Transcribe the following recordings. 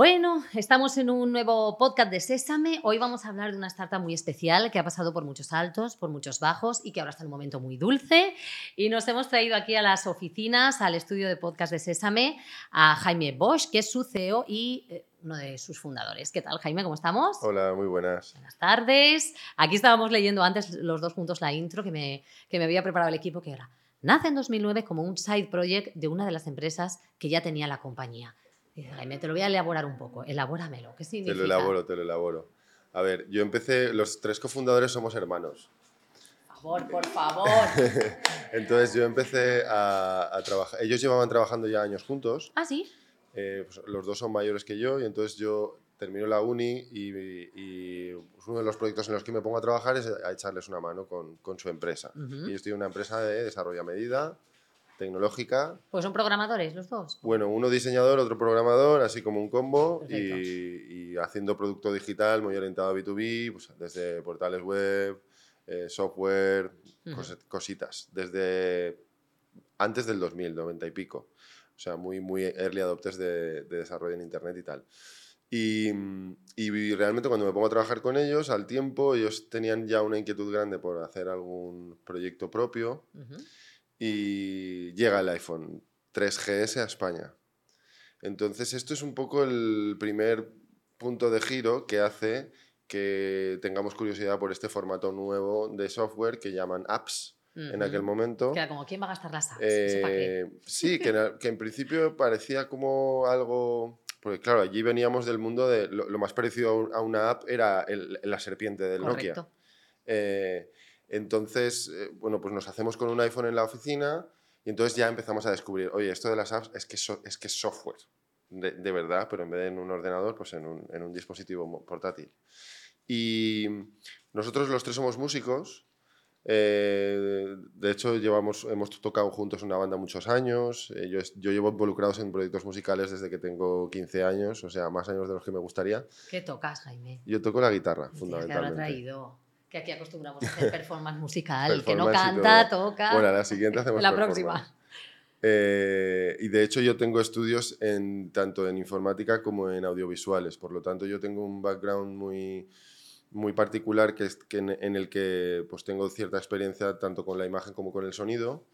Bueno, estamos en un nuevo podcast de Sésame. Hoy vamos a hablar de una startup muy especial que ha pasado por muchos altos, por muchos bajos y que ahora está en un momento muy dulce. Y nos hemos traído aquí a las oficinas, al estudio de podcast de Sésame, a Jaime Bosch, que es su CEO y eh, uno de sus fundadores. ¿Qué tal, Jaime? ¿Cómo estamos? Hola, muy buenas. Buenas tardes. Aquí estábamos leyendo antes los dos juntos la intro que me, que me había preparado el equipo, que era, nace en 2009 como un side project de una de las empresas que ya tenía la compañía. Dice, Jaime, te lo voy a elaborar un poco. Elabóramelo. ¿Qué significa? Te lo elaboro, te lo elaboro. A ver, yo empecé, los tres cofundadores somos hermanos. Por favor, por favor. Entonces yo empecé a, a trabajar, ellos llevaban trabajando ya años juntos, ah, sí. eh, pues los dos son mayores que yo y entonces yo termino la uni y, y, uno de los proyectos en los que me pongo a trabajar es a echarles una mano con, con su empresa. Ujú. Y yo estoy en una empresa de desarrollo a medida, tecnológica, Pues son programadores los dos. Bueno, uno diseñador, otro programador, así como un combo y, y haciendo producto digital muy orientado a B2B, pues, desde portales web, eh, software, Ujú. cos- cositas, desde antes del 2000, 90 y pico. O sea, muy, muy early adopters de, de desarrollo en Internet y tal. Y, y realmente cuando me pongo a trabajar con ellos, al tiempo, ellos tenían ya una inquietud grande por hacer algún proyecto propio Ujú. Y llega el iPhone 3GS a España. Entonces, esto es un poco el primer punto de giro que hace que tengamos curiosidad por este formato nuevo de software que llaman apps en aquel momento. Que era como, ¿quién va a gastar las apps? Eh, sí, que, en- que en principio parecía como algo... Porque claro, allí veníamos del mundo de... Lo, lo más parecido a un- a una app era el- la serpiente del Nokia. Eh, entonces, eh, bueno, pues nos hacemos con un iPhone en la oficina y entonces ya empezamos a descubrir, oye, esto de las apps es que, so- es, que es software, de, de verdad, pero en vez de en un ordenador, pues en un, en un dispositivo portátil. Y nosotros los tres somos músicos. eh, de hecho, llevamos, hemos tocado juntos una banda muchos años. eh, yo, yo llevo involucrados en proyectos musicales desde que tengo 15 años, o sea, más años de los que me gustaría. ¿Qué tocas, Jaime? Yo toco la guitarra, Tienes que fundamentalmente. traído. Que aquí acostumbramos a hacer performance musical. El que no canta, todo. toca. Bueno, la siguiente hacemos la próxima. Eh, y de hecho yo tengo estudios en, tanto en informática como en audiovisuales, por lo tanto yo tengo un background muy, muy particular que es, que en, en el que pues, tengo cierta experiencia tanto con la imagen como con el sonido.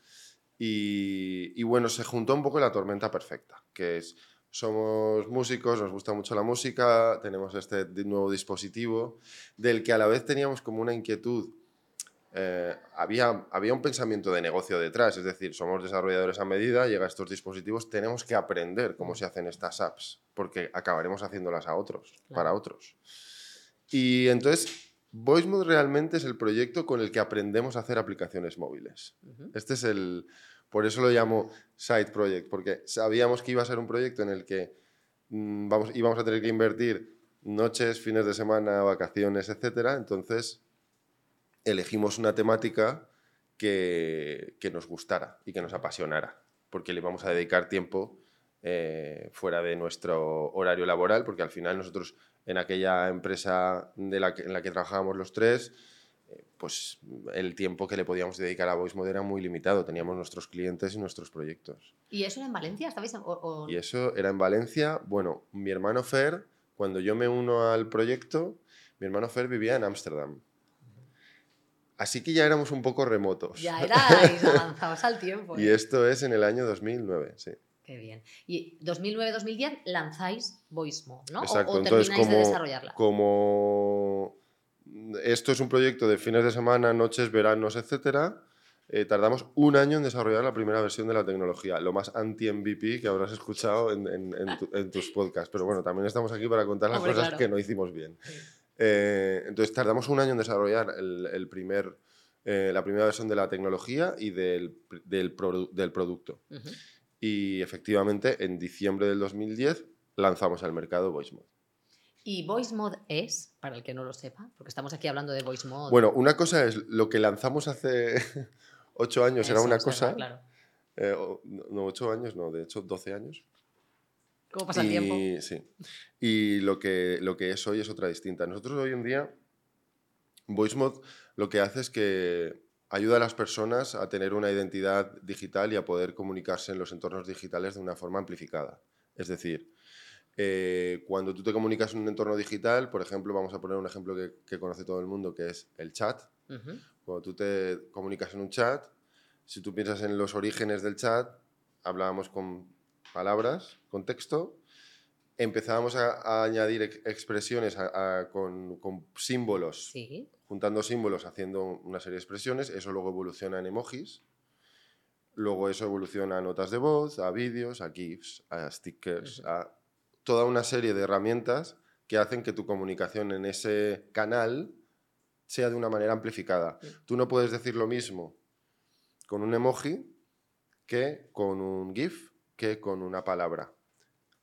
Y, y bueno, se juntó un poco la tormenta perfecta, que es, somos músicos, nos gusta mucho la música, tenemos este nuevo dispositivo, del que a la vez teníamos como una inquietud eh, había, había un pensamiento de negocio detrás, es decir, somos desarrolladores a medida, llega a estos dispositivos, tenemos que aprender cómo se hacen estas apps, porque acabaremos haciéndolas a otros, para otros. Y entonces, VoiceMod realmente es el proyecto con el que aprendemos a hacer aplicaciones móviles. Este es el, por eso lo llamo Side Project, porque sabíamos que iba a ser un proyecto en el que mm, vamos, íbamos a tener que invertir noches, fines de semana, vacaciones, etcétera. Entonces, elegimos una temática que, nos gustara y que nos apasionara, porque le íbamos a dedicar tiempo eh, fuera de nuestro horario laboral, porque al final nosotros en aquella empresa la que- en la que trabajábamos los tres, pues el tiempo que le podíamos dedicar a VoiceMod era muy limitado, teníamos nuestros clientes y nuestros proyectos. ¿Y eso era en Valencia? ¿Estabais en- o- o- Y eso era en Valencia. Bueno, mi hermano Fer, cuando yo me uno al proyecto, mi hermano Fer vivía en Ámsterdam. Así que ya éramos un poco remotos. Ya erais avanzados al tiempo. Y ¿eh? esto es en el año 2009, sí. Qué bien. Y 2009-2010 lanzáis VoiceMod, ¿no? Exacto. O, Entonces, termináis de como, desarrollarla. como esto es un proyecto de fines de semana, noches, veranos, etcétera, eh, tardamos un año en desarrollar la primera versión de la tecnología, lo más anti-MVP que habrás escuchado en, en- en tu- en tus podcasts. Pero bueno, también estamos aquí para contar las Hombre, cosas claro. que no hicimos bien. Eh, entonces tardamos un año en desarrollar el, el primer, eh, la primera versión de la tecnología y del, del, produ- del producto. Ujú. Y efectivamente, en diciembre del 2010 lanzamos al mercado VoiceMod. Y VoiceMod es, para el que no lo sepa, porque estamos aquí hablando de VoiceMod. Bueno, una cosa es lo que lanzamos hace ocho años era una cosa. verdad, claro. eh, no, ocho años, no, de hecho, 12 años. ¿Cómo pasa el tiempo? Sí. y lo que, lo que es hoy es otra distinta. Nosotros hoy en día, VoiceMod lo que hace es que ayuda a las personas a tener una identidad digital y a poder comunicarse en los entornos digitales de una forma amplificada. Es decir, eh, cuando tú te comunicas en un entorno digital, por ejemplo, vamos a poner un ejemplo que, que conoce todo el mundo, que es el chat. Cuando tú te comunicas en un chat, si tú piensas en los orígenes del chat, hablábamos con palabras, con texto, empezábamos a, a añadir ex- expresiones a- a- con, con símbolos, Sí. juntando símbolos, haciendo una serie de expresiones, eso luego evoluciona en emojis, luego eso evoluciona a notas de voz, a vídeos, a GIFs, a stickers, a toda una serie de herramientas que hacen que tu comunicación en ese canal sea de una manera amplificada. Tú no puedes decir lo mismo con un emoji que con un GIF, que con una palabra.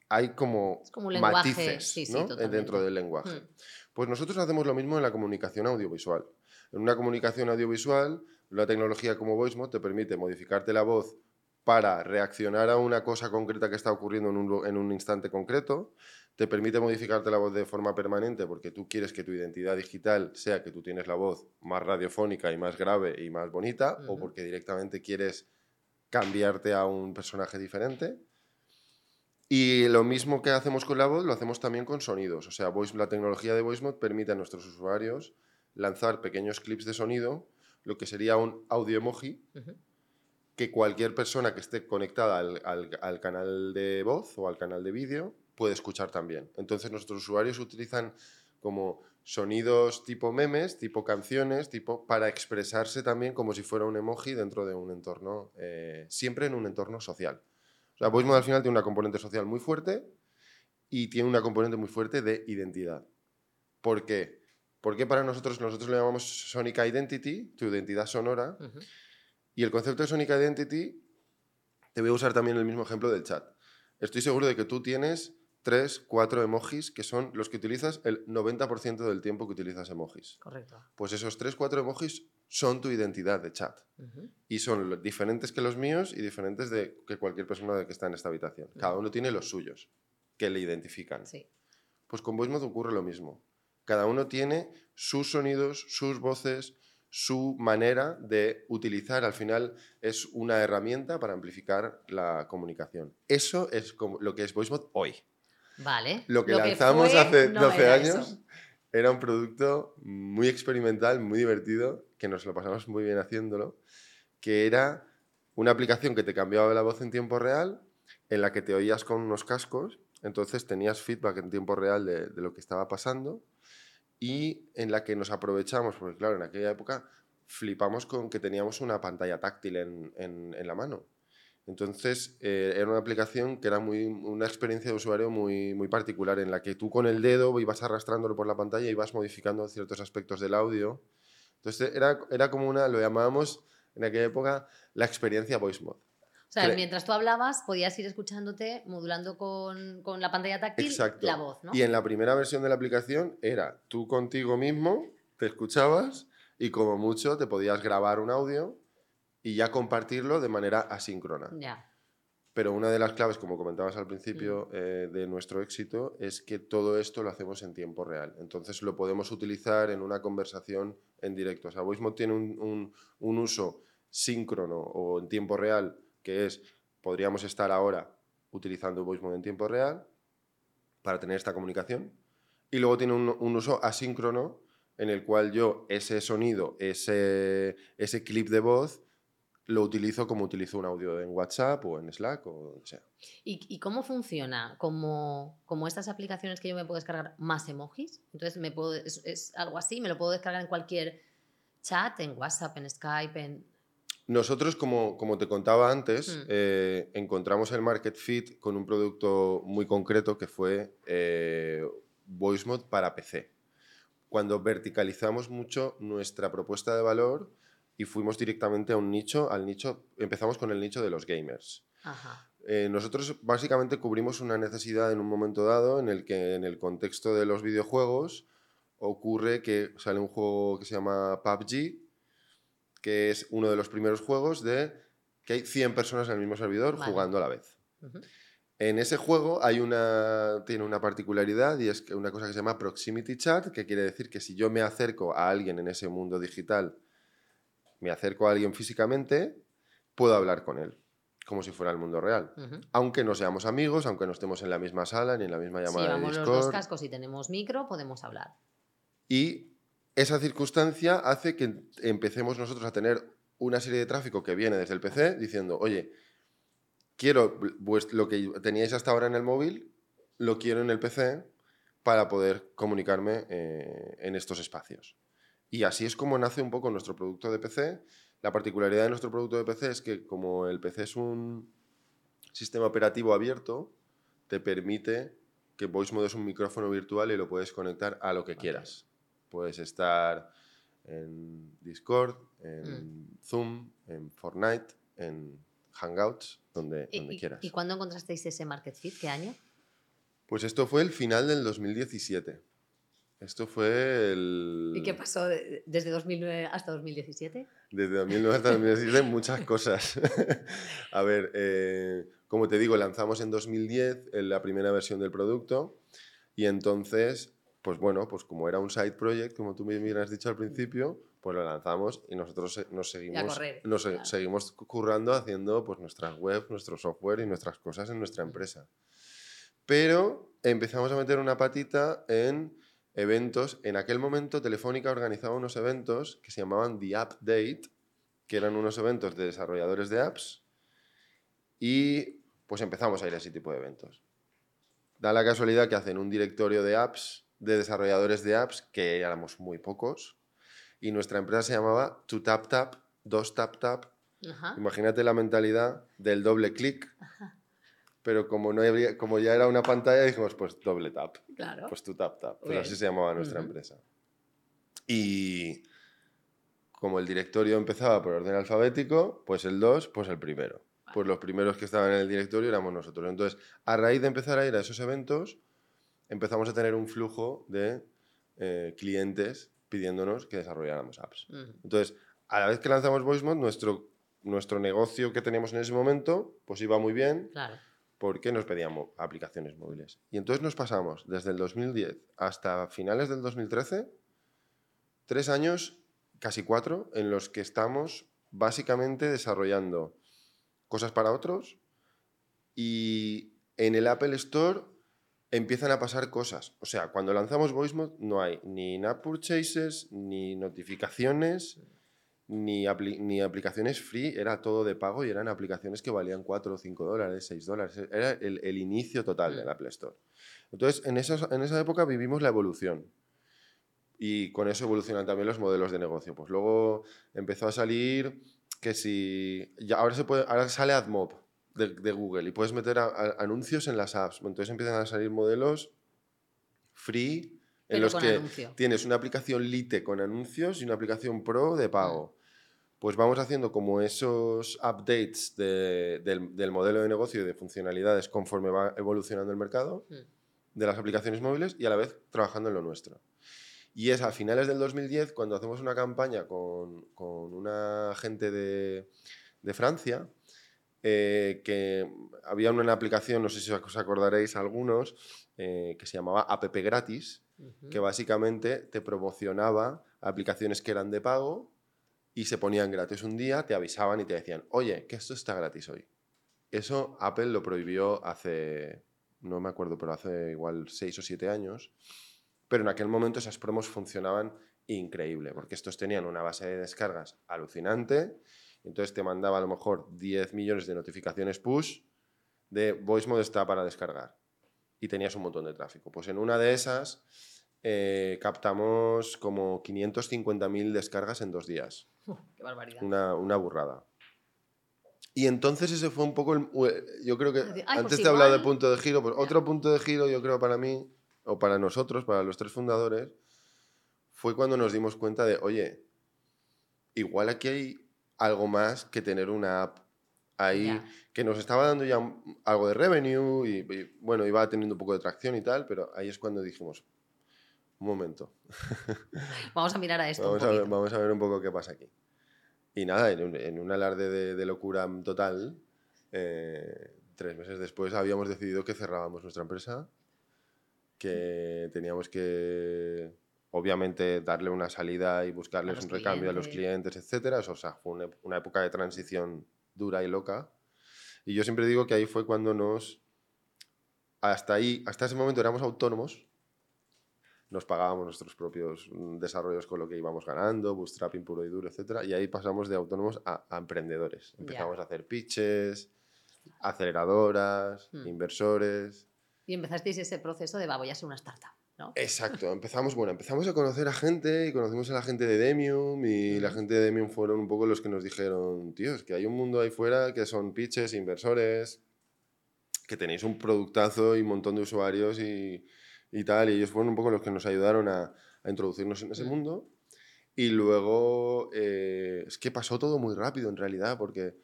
Hay como, Es como un lenguaje, matices sí, sí, ¿no? dentro del lenguaje. Mm. Pues nosotros hacemos lo mismo en la comunicación audiovisual. En una comunicación audiovisual, la tecnología como VoiceMod te permite modificarte la voz para reaccionar a una cosa concreta que está ocurriendo en un, lu- en un instante concreto. Te permite modificarte la voz de forma permanente porque tú quieres que tu identidad digital sea que tú tienes la voz más radiofónica y más grave y más bonita, o porque directamente quieres cambiarte a un personaje diferente. Y lo mismo que hacemos con la voz, lo hacemos también con sonidos. O sea, Voice- la tecnología de VoiceMod permite a nuestros usuarios lanzar pequeños clips de sonido, lo que sería un audio emoji. Que cualquier persona que esté conectada al, al- al canal de voz o al canal de vídeo puede escuchar también. Entonces nuestros usuarios utilizan como sonidos tipo memes, tipo canciones, tipo para expresarse también como si fuera un emoji dentro de un entorno, eh, siempre en un entorno social. O sea, VoiceMod al final tiene una componente social muy fuerte y tiene una componente muy fuerte de identidad. ¿Por qué? Porque para nosotros, nosotros le llamamos Sonic Identity, tu identidad sonora. Y el concepto de Sonic Identity, te voy a usar también el mismo ejemplo del chat. Estoy seguro de que tú tienes tres, cuatro emojis que son los que utilizas el 90% del tiempo que utilizas emojis. Correcto. Pues esos tres, cuatro emojis son tu identidad de chat. Y son diferentes que los míos y diferentes de que cualquier persona que está en esta habitación. Cada uno tiene los suyos, que le identifican. Sí. Pues con VoiceMod ocurre lo mismo. Cada uno tiene sus sonidos, sus voces, su manera de utilizar. Al final es una herramienta para amplificar la comunicación. Eso es como lo que es VoiceMod hoy. Vale. Lo que lanzamos fue hace no 12 era años eso. era un producto muy experimental, muy divertido, que nos lo pasamos muy bien haciéndolo, que era una aplicación que te cambiaba la voz en tiempo real, en la que te oías con unos cascos, entonces tenías feedback en tiempo real de, de lo que estaba pasando y en la que nos aprovechamos, porque claro, en aquella época flipamos con que teníamos una pantalla táctil en, en- la mano. Entonces, eh, era una aplicación que era muy, una experiencia de usuario muy, muy particular, en la que tú con el dedo ibas arrastrándolo por la pantalla y ibas modificando ciertos aspectos del audio. Entonces, era, era como una, lo llamábamos en aquella época, la experiencia voice mod. O sea, Cre- mientras tú hablabas, podías ir escuchándote, modulando con, con la pantalla táctil Exacto. la voz, ¿no? Y en la primera versión de la aplicación era tú contigo mismo, te escuchabas y como mucho te podías grabar un audio y ya compartirlo de manera asíncrona. Ya. Pero una de las claves, como comentabas al principio, Mm. eh, de nuestro éxito es que todo esto lo hacemos en tiempo real. Entonces lo podemos utilizar en una conversación en directo. O sea, VoiceMod tiene un, un- un uso síncrono o en tiempo real, que es, podríamos estar ahora utilizando VoiceMod en tiempo real para tener esta comunicación. Y luego tiene un, un uso asíncrono en el cual yo ese sonido, ese, ese clip de voz, lo utilizo como utilizo un audio en WhatsApp o en Slack o donde sea. ¿Y, y cómo funciona? Como, como estas aplicaciones que yo me puedo descargar más emojis. Entonces, me puedo, es, es algo así, me lo puedo descargar en cualquier chat, en WhatsApp, en Skype, en... Nosotros, como, como te contaba antes, Mm. eh, encontramos el market fit con un producto muy concreto que fue eh, VoiceMod para PC. Cuando verticalizamos mucho nuestra propuesta de valor y fuimos directamente a un nicho, al nicho, empezamos con el nicho de los gamers. Ajá. Eh, nosotros básicamente cubrimos una necesidad en un momento dado en el que en el contexto de los videojuegos ocurre que sale un juego que se llama PUBG, que es uno de los primeros juegos de que hay 100 personas en el mismo servidor Vale. jugando a la vez. En ese juego hay una, tiene una particularidad y es una cosa que se llama proximity chat, que quiere decir que si yo me acerco a alguien en ese mundo digital, me acerco a alguien físicamente, puedo hablar con él. como si fuera el mundo real. Aunque no seamos amigos, aunque no estemos en la misma sala ni en la misma Si llamada de llevamos los Discord. dos cascos y tenemos micro, podemos hablar. Y esa circunstancia hace que empecemos nosotros a tener una serie de tráfico que viene desde el PC diciendo, oye, quiero lo que teníais hasta ahora en el móvil, lo quiero en el PC para poder comunicarme eh, en estos espacios. Y así es como nace un poco nuestro producto de PC. La particularidad de nuestro producto de PC es que como el PC es un sistema operativo abierto, te permite que VoiceMod es un micrófono virtual y lo puedes conectar a lo que quieras. Puedes estar en Discord, en Zoom, en Fortnite, en Hangouts, donde, ¿Y, donde quieras. ¿Y cuándo encontrasteis ese Market Fit? ¿Qué año? Pues esto fue el final del 2017. Esto fue el... ¿Y qué pasó de- desde 2009 hasta 2017? Desde 2009 hasta 2017 muchas cosas. A ver, eh, como te digo, lanzamos en 2010 en la primera versión del producto y entonces, pues bueno, pues como era un side project, como tú me has dicho al principio, pues lo lanzamos y nosotros se- nos seguimos, correr, nos claro. seguimos currando haciendo pues nuestras webs, nuestro software y nuestras cosas en nuestra empresa. Pero empezamos a meter una patita en eventos. En aquel momento Telefónica organizaba unos eventos que se llamaban The App Date, que eran unos eventos de desarrolladores de apps y pues empezamos a ir a ese tipo de eventos. Da la casualidad que hacen un directorio de apps, de desarrolladores de apps, que éramos muy pocos, y nuestra empresa se llamaba To Tap Tap, Dos Tap Tap. Ajá. Imagínate la mentalidad del doble clic, pero como, no habría, como ya era una pantalla, dijimos pues doble tap. Claro. Pues tu tap tap. Pues Bien. así se llamaba nuestra empresa. Y como el directorio empezaba por orden alfabético, pues el 2, pues el primero. Pues los primeros que estaban en el directorio éramos nosotros. Entonces, a raíz de empezar a ir a esos eventos, empezamos a tener un flujo de eh, clientes pidiéndonos que desarrolláramos apps. Entonces, a la vez que lanzamos VoiceMod, nuestro, nuestro negocio que teníamos en ese momento, pues iba muy bien, Claro. porque nos pedían aplicaciones móviles. Y entonces nos pasamos desde el 2010 hasta finales del 2013, tres años, casi cuatro, en los que estamos básicamente desarrollando cosas para otros y en el Apple Store empiezan a pasar cosas. O sea, cuando lanzamos VoiceMod no hay ni in-app purchases, ni notificaciones, ni, apli- ni aplicaciones free, era todo de pago y eran aplicaciones que valían 4 o 5 dólares, 6 dólares. Era el, el inicio total del Mm. Apple Store. Entonces, en, en esa época vivimos la evolución. Y con eso evolucionan también los modelos de negocio. Pues luego empezó a salir que si... Ya ahora, se puede, ahora sale AdMob de, de Google y puedes meter a- a- anuncios en las apps. Entonces empiezan a salir modelos free en Pero los que anuncio. tienes una aplicación Lite con anuncios y una aplicación Pro de pago. Pues vamos haciendo como esos updates de- del, del modelo de negocio y de funcionalidades conforme va evolucionando el mercado Mm. de las aplicaciones móviles y a la vez trabajando en lo nuestro. Y es a finales del 2010 cuando hacemos una campaña con, con una gente de, de Francia eh, que había una aplicación, no sé si os acordaréis algunos, eh, que se llamaba App Gratis, Ujú. que básicamente te promocionaba aplicaciones que eran de pago y se ponían gratis un día, te avisaban y te decían, oye, que esto está gratis hoy. Eso Apple lo prohibió hace, no me acuerdo, pero hace igual 6 o 7 años. Pero en aquel momento esas promos funcionaban increíble, porque estos tenían una base de descargas alucinante. Entonces te mandaba a lo mejor 10 millones de notificaciones push de VoiceMod está para descargar. Y tenías un montón de tráfico. Pues en una de esas eh, captamos como 550.000 descargas en dos días. Qué barbaridad. Una, una burrada. Y entonces ese fue un poco el... Yo creo que Ay, pues antes te he hablado de punto de giro, pues otro punto de giro yo creo para mí, o para nosotros, para los tres fundadores, fue cuando nos dimos cuenta de, oye, igual aquí hay algo más que tener una app ahí que nos estaba dando ya algo de revenue y, y, bueno, iba teniendo un poco de tracción y tal, pero ahí es cuando dijimos, un momento, Vamos a mirar a esto. un vamos a, ver, vamos a ver un poco qué pasa aquí. Y nada, en un, en un alarde de, de locura total, eh, tres meses después habíamos decidido que cerrábamos nuestra empresa, que teníamos que, obviamente, darle una salida y buscarles un recambio a los clientes. clientes, etc. O sea, fue una, una época de transición dura y loca. Y yo siempre digo que ahí fue cuando nos... Hasta ahí, hasta ese momento éramos autónomos, nos pagábamos nuestros propios mm, desarrollos con lo que íbamos ganando, bootstrapping puro y duro, etc. Y ahí pasamos de autónomos a, a emprendedores. Empezamos a hacer pitches, aceleradoras, Hmm. inversores. Y empezasteis ese proceso de, va, voy a ser una startup, ¿no? Exacto, empezamos, bueno, empezamos a conocer a gente y conocimos a la gente de Demium y la gente de Demium fueron un poco los que nos dijeron, tío, es que hay un mundo ahí fuera que son pitches, inversores, que tenéis un productazo y un montón de usuarios y, y tal, y ellos fueron un poco los que nos ayudaron a, a introducirnos en ese mundo. Y luego, eh, es que pasó todo muy rápido en realidad, porque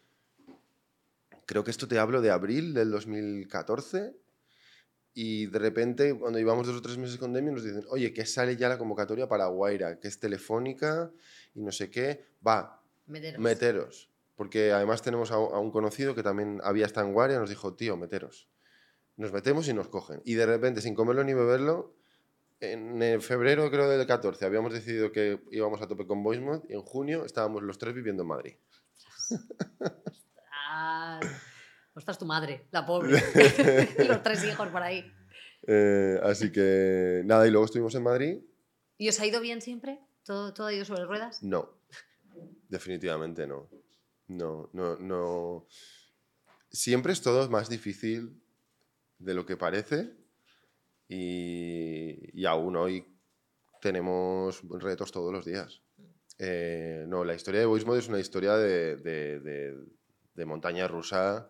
creo que esto te hablo de abril del 2014 y de repente, cuando llevamos dos o tres meses con Demi, nos dicen, oye, que sale ya la convocatoria para Guaira, que es telefónica y no sé qué. Va, Meteros. meteros. Porque además tenemos a, a un conocido que también había estado en Guaira y nos dijo, tío, meteros. Nos metemos y nos cogen. Y de repente, sin comerlo ni beberlo, en el febrero creo del 14 habíamos decidido que íbamos a tope con VoiceMod y en junio estábamos los tres viviendo en Madrid. Ostras, tu madre, la pobre. Los tres hijos por ahí. Eh, así que nada, y luego estuvimos en Madrid. ¿Y os ha ido bien siempre? ¿Todo, todo ha ido sobre ruedas? No, definitivamente no. No, no, no. Siempre es todo más difícil de lo que parece y, y aún hoy tenemos retos todos los días. Eh, no, la historia de VoiceMod es una historia de, de- de- de montaña rusa,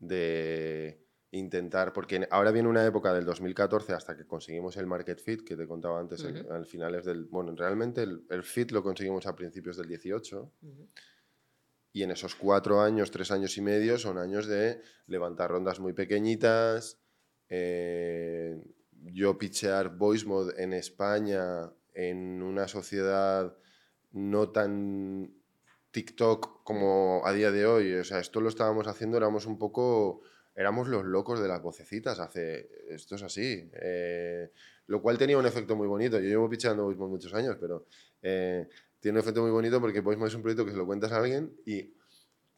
de intentar, porque ahora viene una época del 2014 hasta que conseguimos el market fit que te contaba antes, el- Ujú. al finales del, bueno, realmente el, el fit lo conseguimos a principios del 18 Ujú. y en esos cuatro años, tres años y medio son años de levantar rondas muy pequeñitas, eh, yo pitchear VoiceMod en España en una sociedad no tan TikTok como a día de hoy. O sea, esto lo estábamos haciendo, éramos un poco, éramos los locos de las vocecitas. Hace, esto es así. Eh, lo cual tenía un efecto muy bonito. Yo llevo pitcheando VoiceMod muchos años, pero eh, tiene un efecto muy bonito porque VoiceMod es un proyecto que se lo cuentas a alguien y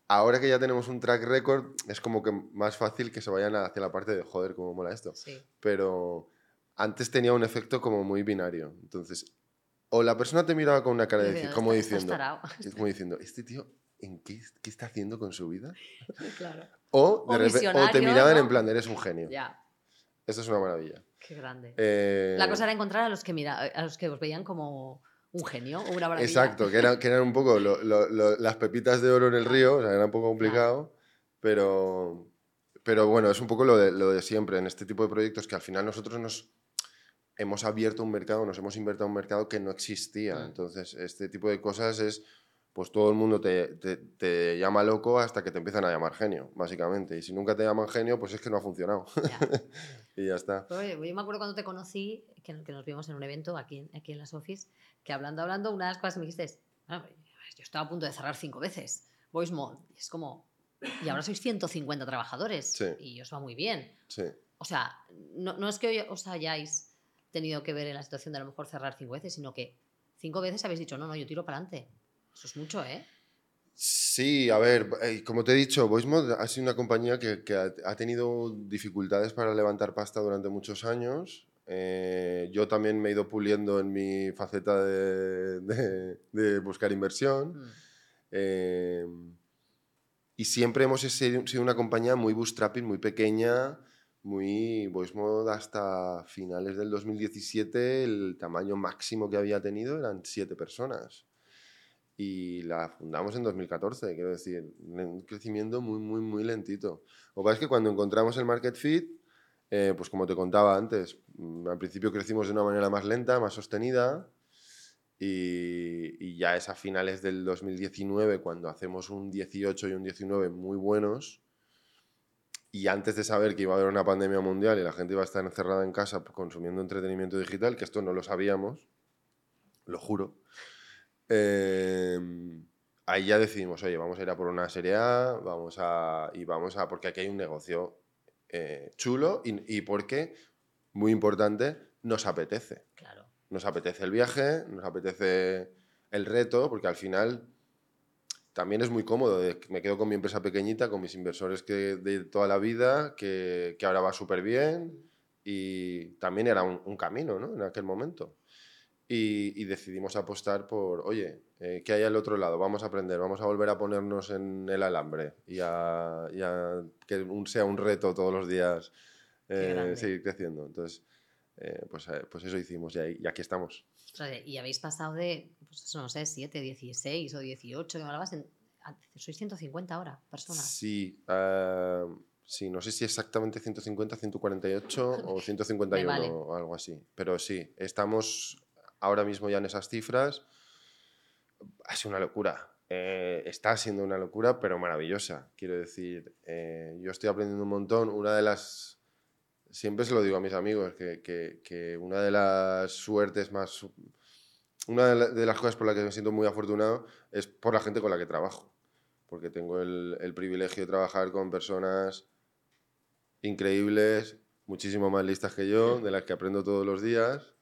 ahora que ya tenemos un track record, es como que más fácil que se vayan hacia la parte de joder, cómo mola esto Sí. pero antes tenía un efecto como muy binario. Entonces, o la persona te miraba con una cara de, como "Estás- estás diciendo, tarao". es como diciendo, este tío, ¿en qué, qué está haciendo con su vida? claro. O, te miraban ¿no? en plan, eres un genio. Ya, Eso es una maravilla. qué grande. Eh, La cosa era encontrar a los que mira, a los que os veían como un genio o una maravilla. Exacto, que, era- que eran un poco lo- lo- lo- las pepitas de oro en el río, o sea, era un poco complicado, pero, pero bueno, es un poco lo de, lo de siempre en este tipo de proyectos que al final nosotros nos hemos abierto un mercado, nos hemos invertido en un mercado que no existía. Mm. Entonces, este tipo de cosas es, pues todo el mundo te, te- te llama loco hasta que te empiezan a llamar genio, básicamente. Y si nunca te llaman genio, pues es que no ha funcionado. Ya. y ya está. Oye, yo me acuerdo cuando te conocí, que, que nos vimos en un evento aquí, en- aquí en las office, que hablando, hablando, una de las cosas que me dijiste es, "Bueno, yo estaba a punto de cerrar cinco veces, Voice Mod, y es como, y ahora sois 150 trabajadores, Sí. y os va muy bien. Sí. O sea, no, no es que os hayáis tenido que ver en la situación de a lo mejor cerrar cinco veces, sino que cinco veces habéis dicho, no, no, yo tiro para adelante. Eso es mucho, ¿eh? Sí, a ver, eh, como te he dicho, VoiceMod ha sido una compañía que, que ha, tenido dificultades para levantar pasta durante muchos años. Eh, yo también me he ido puliendo en mi faceta de, de- de buscar inversión. Mm. Eh, y siempre hemos sido una compañía muy bootstrapping, muy pequeña, muy VoiceMod hasta finales del 2017 el tamaño máximo que había tenido eran siete personas. Y la fundamos en 2014, quiero decir, un crecimiento muy, muy, muy lentito. Lo que pasa es que cuando encontramos el market fit, eh, pues como te contaba antes, mm, al principio crecimos de una manera más lenta, más sostenida, y, y ya es a finales del 2019 cuando hacemos un 18 y un 19 muy buenos, y antes de saber que iba a haber una pandemia mundial y la gente iba a estar encerrada en casa consumiendo entretenimiento digital, que esto no lo sabíamos, lo juro, eh, ahí ya decidimos, oye, vamos a ir a por una serie A, vamos a, y vamos a, porque aquí hay un negocio eh, chulo y, y porque, muy importante, nos apetece. Claro. Nos apetece el viaje, nos apetece el reto, porque al final también es muy cómodo. Me quedo con mi empresa pequeñita, con mis inversores que de toda la vida, que, que ahora va súper bien y también era un, un camino ¿no? en aquel momento. Y, y, decidimos apostar por, oye, eh, ¿qué hay al otro lado? Vamos a aprender, vamos a volver a ponernos en el alambre y a, y a que un, sea un reto todos los días eh, seguir creciendo. Entonces, eh, pues, eh, pues eso hicimos y, ahí, y, aquí estamos. Y habéis pasado de, pues no sé, 7, 16 o 18, que me hablabas, en, sois 150 ahora, personas. Sí, uh, sí, no sé si exactamente 150, 148 o 151 vale. o algo así. Pero sí, estamos ahora mismo ya en esas cifras. Ha sido una locura. Eh, está siendo una locura, pero maravillosa. Quiero decir, eh, yo estoy aprendiendo un montón. Una de las siempre se lo digo a mis amigos, que, que, que una de las suertes más... Una de, las cosas por las que me siento muy afortunado es por la gente con la que trabajo, porque tengo el, el privilegio de trabajar con personas increíbles, muchísimo más listas que yo, de las que aprendo todos los días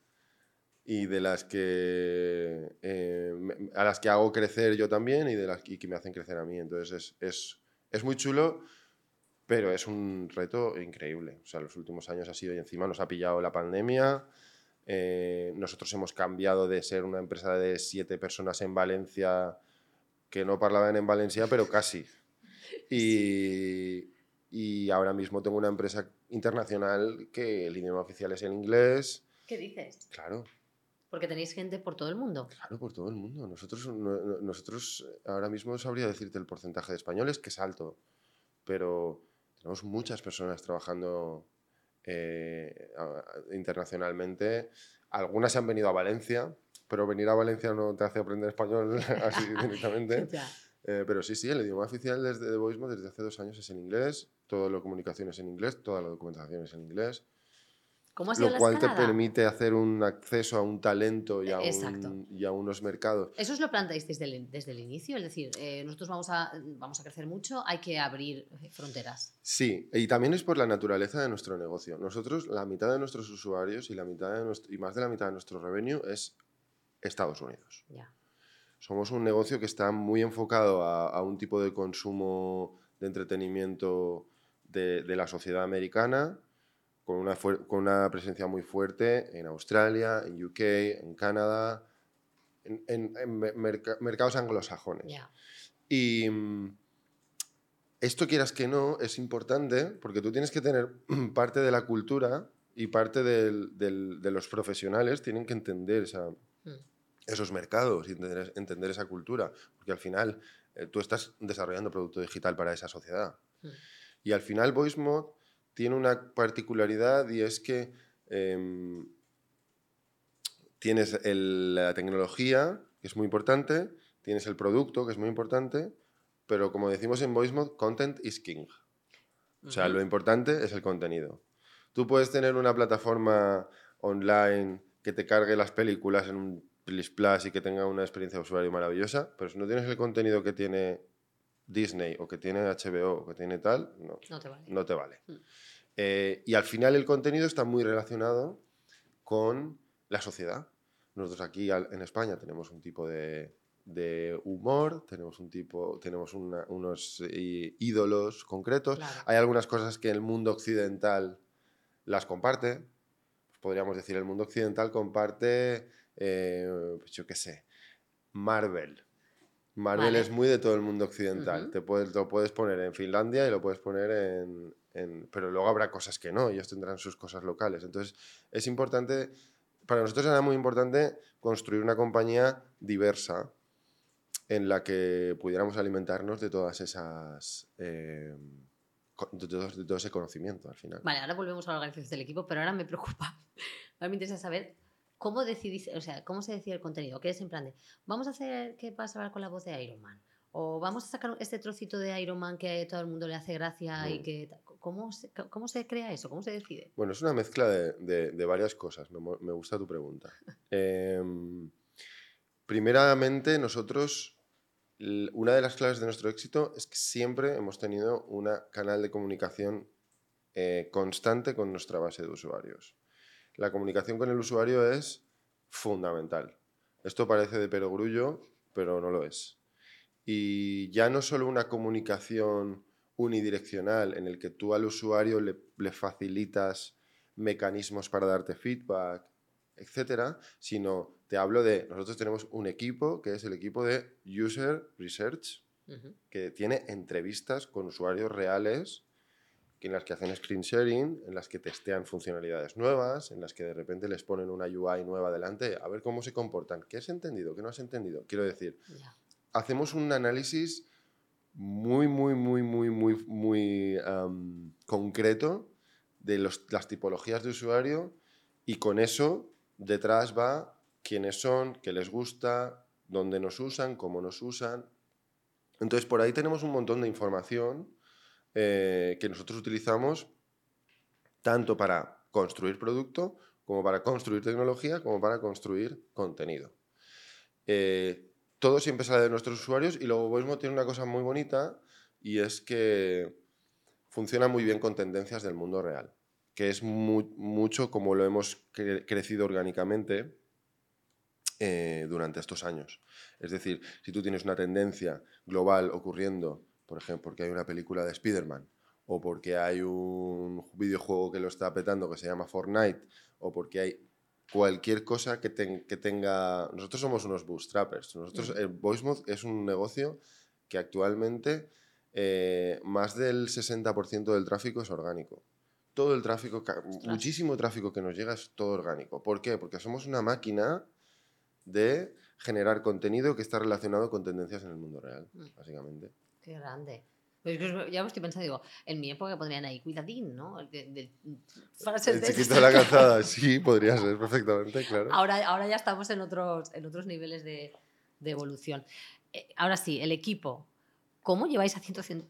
y de las que eh, a las que hago crecer yo también y de las y que me hacen crecer a mí. Entonces es, es, es muy chulo pero es un reto increíble. O sea, los últimos años ha sido y encima nos ha pillado la pandemia. Eh, nosotros hemos cambiado de ser una empresa de siete personas en Valencia que no parlaban en Valencia, pero casi. Y, y ahora mismo tengo una empresa internacional que el idioma oficial es el inglés. ¿Qué dices? Claro. Porque tenéis gente por todo el mundo. Claro, por todo el mundo. Nosotros, nosotros ahora mismo sabría decirte el porcentaje de españoles, que es alto, pero tenemos muchas personas trabajando eh, internacionalmente. Algunas se han venido a Valencia, pero venir a Valencia no te hace aprender español así directamente. eh, pero sí, sí, el idioma oficial desde Voismo desde hace dos años es en inglés, toda la comunicación es en inglés, toda la documentación es en inglés. ¿Cómo ha sido lo cual te permite hacer un acceso a un talento y a, un, y a unos mercados. ¿Eso os lo planteáis desde el, desde el inicio? Es decir, eh, nosotros vamos a, vamos a crecer mucho, hay que abrir fronteras. Sí, y también es por la naturaleza de nuestro negocio. Nosotros, la mitad de nuestros usuarios y, la mitad de nuestro, y más de la mitad de nuestro revenue es Estados Unidos. Ya. Somos un negocio que está muy enfocado a, a un tipo de consumo de entretenimiento de, de la sociedad americana con una, con una presencia muy fuerte en Australia, en UK, en Canadá, en, en, en merc mercados anglosajones. Yeah. Y mm, esto, quieras que no, es importante porque tú tienes que tener parte de la cultura y parte del, del, de los profesionales tienen que entender esa, mm. esos mercados y entender, entender, esa cultura, porque al final eh, tú estás desarrollando producto digital para esa sociedad. Mm. Y al final VoiceMod tiene una particularidad y es que eh, tienes el, la tecnología, que es muy importante, tienes el producto, que es muy importante, pero como decimos en VoiceMod, content is king. O sea, uh -huh. lo importante es el contenido. Tú puedes tener una plataforma online que te cargue las películas en un Plus Plus y que tenga una experiencia de usuario maravillosa, pero si no tienes el contenido que tiene Disney o que tiene HBO o que tiene tal, no, no te vale. No te vale. Mm. Eh, y al final el contenido está muy relacionado con la sociedad. Nosotros aquí en España tenemos un tipo de, de humor, tenemos un tipo, tenemos una, unos eh, ídolos concretos. Claro. Hay algunas cosas que el mundo occidental las comparte. Podríamos decir, el mundo occidental comparte, eh, pues yo qué sé, Marvel. Marvel vale. es muy de todo el mundo occidental. Uh -huh. Te puedes, lo puedes poner en Finlandia y lo puedes poner en, en, pero luego habrá cosas que no, ellos tendrán sus cosas locales. Entonces, es importante, para nosotros era muy importante construir una compañía diversa en la que pudiéramos alimentarnos de todas esas... Eh, de todo, de todo, ese conocimiento al final. Vale, ahora volvemos a la organización del equipo, pero ahora me preocupa. Ahora me interesa saber cómo decidís, o sea, cómo se decide el contenido. ¿Qué es en plan de, vamos a hacer que vas a hablar con la voz de Iron Man? O vamos a sacar este trocito de Iron Man que a todo el mundo le hace gracia mm. y que... ¿cómo se, ¿Cómo se crea eso? ¿Cómo se decide? Bueno, es una mezcla de, de, de varias cosas. Me, me, gusta tu pregunta. eh, primeramente, nosotros... Una de las claves de nuestro éxito es que siempre hemos tenido un canal de comunicación eh, constante con nuestra base de usuarios. La comunicación con el usuario es fundamental. Esto parece de perogrullo, pero no lo es. y ya no solo una comunicación unidireccional en el que tú al usuario le, le facilitas mecanismos para darte feedback, etcétera, sino te hablo de, nosotros tenemos un equipo que es el equipo de User Research, que tiene entrevistas con usuarios reales en las que hacen screen sharing, en las que testean funcionalidades nuevas, en las que de repente les ponen una UI nueva delante, a ver cómo se comportan, qué has entendido, qué no has entendido. Quiero decir, hacemos un análisis muy, muy, muy, muy, muy, muy concreto de las tipologías de usuario y con eso detrás va quiénes son, qué les gusta, dónde nos usan, cómo nos usan. Entonces por ahí tenemos un montón de información eh, que nosotros utilizamos tanto para construir producto, como para construir tecnología, como para construir contenido. Eh, todo siempre sale de nuestros usuarios y luego Voicemo tiene una cosa muy bonita y es que funciona muy bien con tendencias del mundo real, que es mucho como lo hemos crecido orgánicamente eh, durante estos años. Es decir, si tú tienes una tendencia global ocurriendo por ejemplo, porque hay una película de Spider-Man, o porque hay un videojuego que lo está petando que se llama Fortnite, o porque hay cualquier cosa que, que tenga... Nosotros somos unos bootstrappers. Nosotros, el VoiceMod es un negocio que actualmente eh, más del 60% del tráfico es orgánico. Todo el tráfico, muchísimo tráfico que nos llega es todo orgánico. ¿Por qué? Porque somos una máquina de generar contenido que está relacionado con tendencias en el mundo real, mm. básicamente. Qué grande. Pues ya me estoy pensando, digo, en mi época pondrían ahí cuidadín, ¿no? El, de, el chiquito de la calzada, sí, podría ser perfectamente, claro. Ahora, ahora ya estamos en otros, en otros niveles de, de evolución. Eh, ahora sí, el equipo. ¿Cómo lleváis a 100,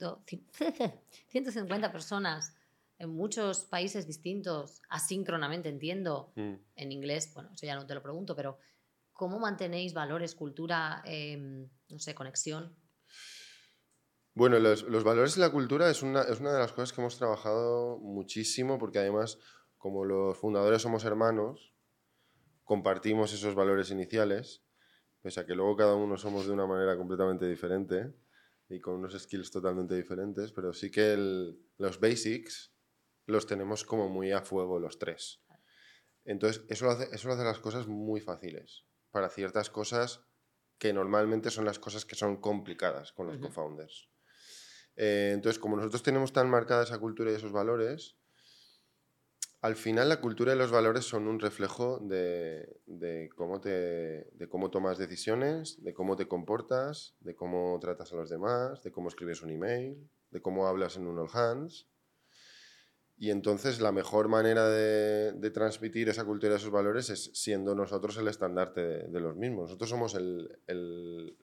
150 personas en muchos países distintos, asíncronamente, entiendo? Mm. En inglés, bueno, eso ya no te lo pregunto, pero ¿cómo mantenéis valores, cultura, em, no sé, conexión? Bueno, los, valores de la cultura es una, es una, de las cosas que hemos trabajado muchísimo porque además, como los fundadores somos hermanos, compartimos esos valores iniciales, pese a que luego cada uno somos de una manera completamente diferente y con unos skills totalmente diferentes, pero sí que los basics los tenemos como muy a fuego los tres. Entonces, eso hace, eso hace las cosas muy fáciles para ciertas cosas que normalmente son las cosas que son complicadas con los co-founders. Eh, entonces, como nosotros tenemos tan marcada esa cultura y esos valores, al final la cultura y los valores son un reflejo de, cómo te, de cómo tomas decisiones, de cómo te comportas, de cómo tratas a los demás, de cómo escribes un email, de cómo hablas en un all hands. Y entonces la mejor manera de, transmitir esa cultura y esos valores es siendo nosotros el estandarte de, los mismos. Nosotros somos el,